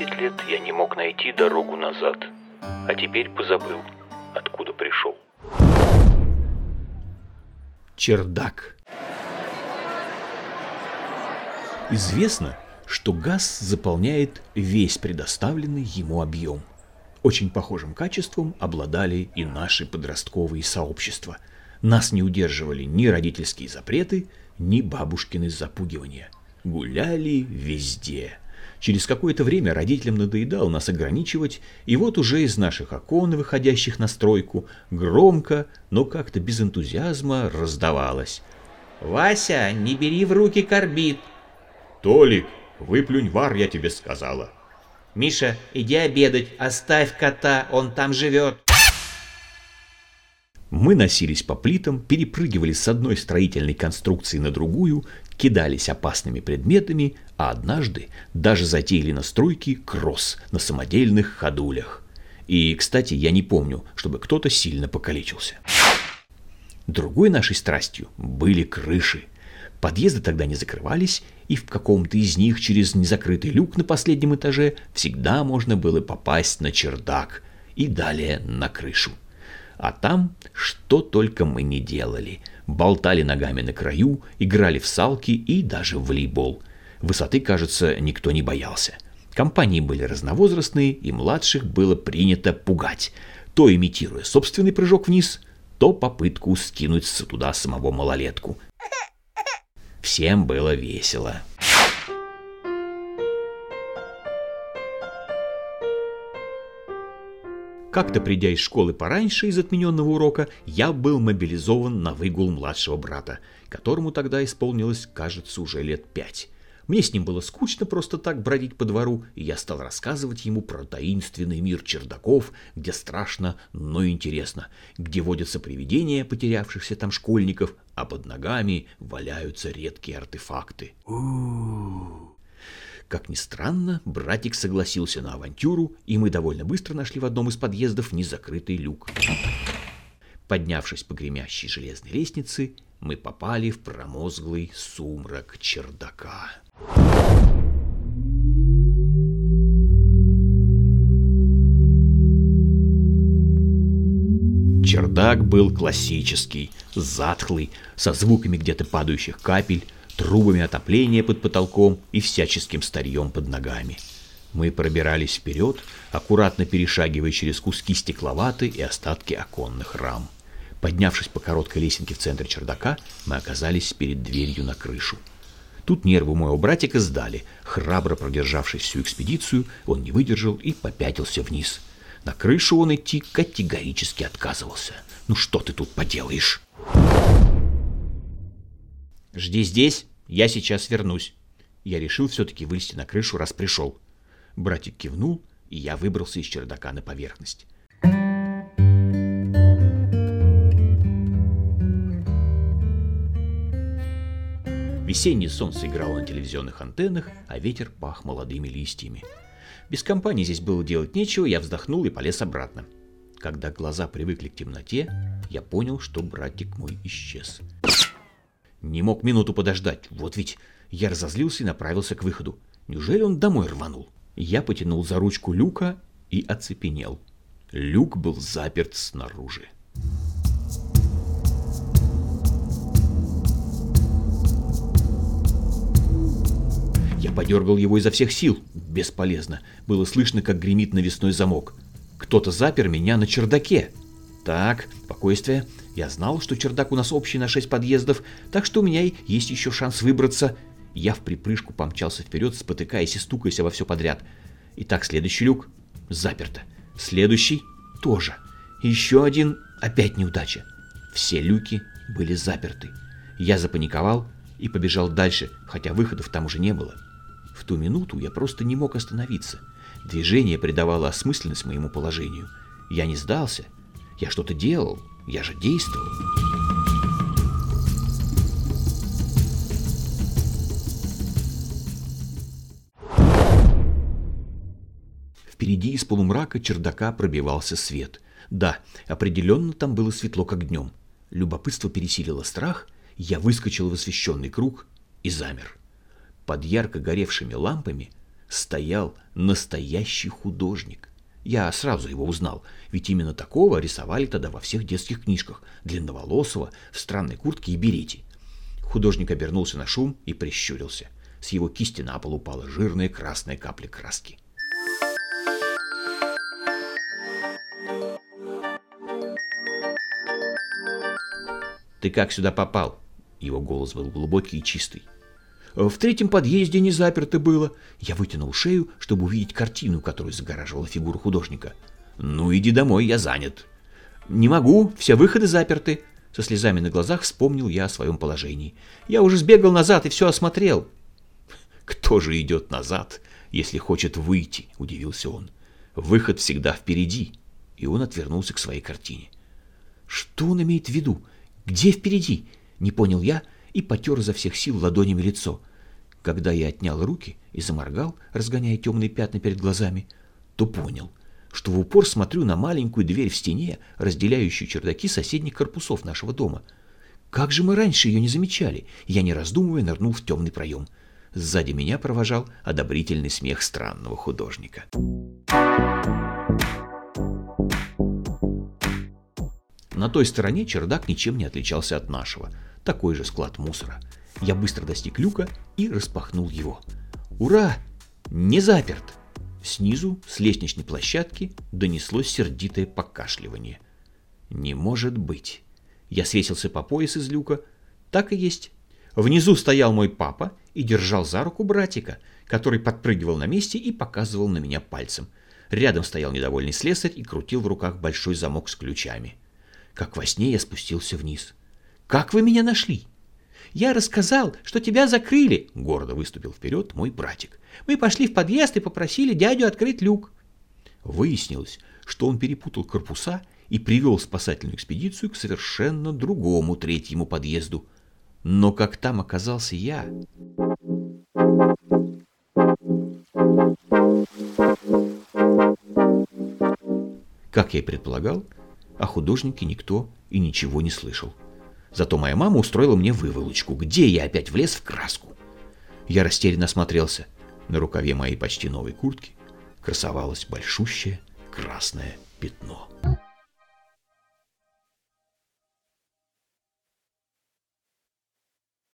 Десять лет я не мог найти дорогу назад, а теперь позабыл, откуда пришел. Чердак. Известно, что газ заполняет весь предоставленный ему объем. Очень похожим качеством обладали и наши подростковые сообщества. Нас не удерживали ни родительские запреты, ни бабушкины запугивания. Гуляли везде. Через какое-то время родителям надоедало нас ограничивать, и вот уже из наших окон, выходящих на стройку, громко, но как-то без энтузиазма раздавалось. «Вася, не бери в руки корбит!» «Толик, выплюнь вар, я тебе сказала!» Миша, иди обедать, оставь кота, он там живет. Мы носились по плитам, перепрыгивали с одной строительной конструкции на другую, кидались опасными предметами, а однажды даже затеяли на стройке кросс на самодельных ходулях. И, кстати, я не помню, чтобы кто-то сильно покалечился. Другой нашей страстью были крыши. Подъезды тогда не закрывались, и в каком-то из них через незакрытый люк на последнем этаже всегда можно было попасть на чердак и далее на крышу. А там что только мы не делали. Болтали ногами на краю, играли в салки и даже в волейбол. Высоты, кажется, никто не боялся. Компании были разновозрастные, и младших было принято пугать, то имитируя собственный прыжок вниз, то попытку скинуть туда самого малолетку – Всем было весело. Как-то придя из школы пораньше из отмененного урока, я был мобилизован на выгул младшего брата, которому тогда исполнилось, кажется, уже лет пять. Мне с ним было скучно просто так бродить по двору, и я стал рассказывать ему про таинственный мир чердаков, где страшно, но интересно, где водятся привидения потерявшихся там школьников, а под ногами валяются редкие артефакты. Как ни странно, братик согласился на авантюру, и мы довольно быстро нашли в одном из подъездов незакрытый люк. Поднявшись по гремящей железной лестнице, мы попали в промозглый сумрак чердака. Чердак был классический, затхлый, со звуками где-то падающих капель, трубами отопления под потолком и всяческим старьем под ногами. Мы пробирались вперед, аккуратно перешагивая через куски стекловаты и остатки оконных рам. Поднявшись по короткой лесенке в центре чердака, мы оказались перед дверью на крышу. Тут нервы моего братика сдали. Храбро продержавшись всю экспедицию, он не выдержал и попятился вниз. На крышу он идти категорически отказывался. «Ну что ты тут поделаешь?» «Жди здесь, я сейчас вернусь». Я решил все-таки вылезти на крышу, раз пришел. Братик кивнул, и я выбрался из чердака на поверхность. Весеннее солнце играло на телевизионных антеннах, а ветер пах молодыми листьями. Без компании здесь было делать нечего, я вздохнул и полез обратно. Когда глаза привыкли к темноте, я понял, что братик мой исчез. Не мог минуту подождать, вот ведь я разозлился и направился к выходу. Неужели он домой рванул? Я потянул за ручку люка и оцепенел. Люк был заперт снаружи. Я подергал его изо всех сил. Бесполезно. Было слышно, как гремит навесной замок. Кто-то запер меня на чердаке. Так, спокойствие. Я знал, что чердак у нас общий на шесть подъездов, так что у меня есть еще шанс выбраться. Я в припрыжку помчался вперед, спотыкаясь и стукаясь во все подряд. Итак, следующий люк. Заперто. Следующий тоже. Еще один. Опять неудача. Все люки были заперты. Я запаниковал и побежал дальше, хотя выходов там уже не было. В ту минуту я просто не мог остановиться. Движение придавало осмысленность моему положению. Я не сдался. Я что-то делал. Я же действовал. Впереди из полумрака чердака пробивался свет. Да, определенно там было светло, как днем. Любопытство пересилило страх, я выскочил в освещенный круг и замер. Под ярко горевшими лампами стоял настоящий художник. Я сразу его узнал, ведь именно такого рисовали тогда во всех детских книжках, длинноволосого, в странной куртке и берете. Художник обернулся на шум и прищурился. С его кисти на пол упала жирная красная капля краски. «Ты как сюда попал?» Его голос был глубокий и чистый. В третьем подъезде не заперто было. Я вытянул шею, чтобы увидеть картину, которую загораживала фигура художника. «Ну, иди домой, я занят». «Не могу, все выходы заперты». Со слезами на глазах вспомнил я о своем положении. «Я уже сбегал назад и все осмотрел». «Кто же идет назад, если хочет выйти?» – удивился он. «Выход всегда впереди». И он отвернулся к своей картине. «Что он имеет в виду? Где впереди?» – не понял я – и потер изо всех сил ладонями лицо. Когда я отнял руки и заморгал, разгоняя темные пятна перед глазами, то понял, что в упор смотрю на маленькую дверь в стене, разделяющую чердаки соседних корпусов нашего дома. Как же мы раньше ее не замечали? Я, не раздумывая, нырнул в темный проем. Сзади меня провожал одобрительный смех странного художника. На той стороне чердак ничем не отличался от нашего – такой же склад мусора. Я быстро достиг люка и распахнул его. Ура! Не заперт! Снизу, с лестничной площадки, донеслось сердитое покашливание. Не может быть. Я свесился по пояс из люка. Так и есть. Внизу стоял мой папа и держал за руку братика, который подпрыгивал на месте и показывал на меня пальцем. Рядом стоял недовольный слесарь и крутил в руках большой замок с ключами. Как во сне я спустился вниз. Как вы меня нашли? Я рассказал, что тебя закрыли, гордо выступил вперед мой братик. Мы пошли в подъезд и попросили дядю открыть люк. Выяснилось, что он перепутал корпуса и привел спасательную экспедицию к совершенно другому третьему подъезду. Но как там оказался я... Как я и предполагал, о художнике никто и ничего не слышал. Зато моя мама устроила мне выволочку, где я опять влез в краску. Я растерянно осмотрелся. На рукаве моей почти новой куртки красовалось большущее красное пятно.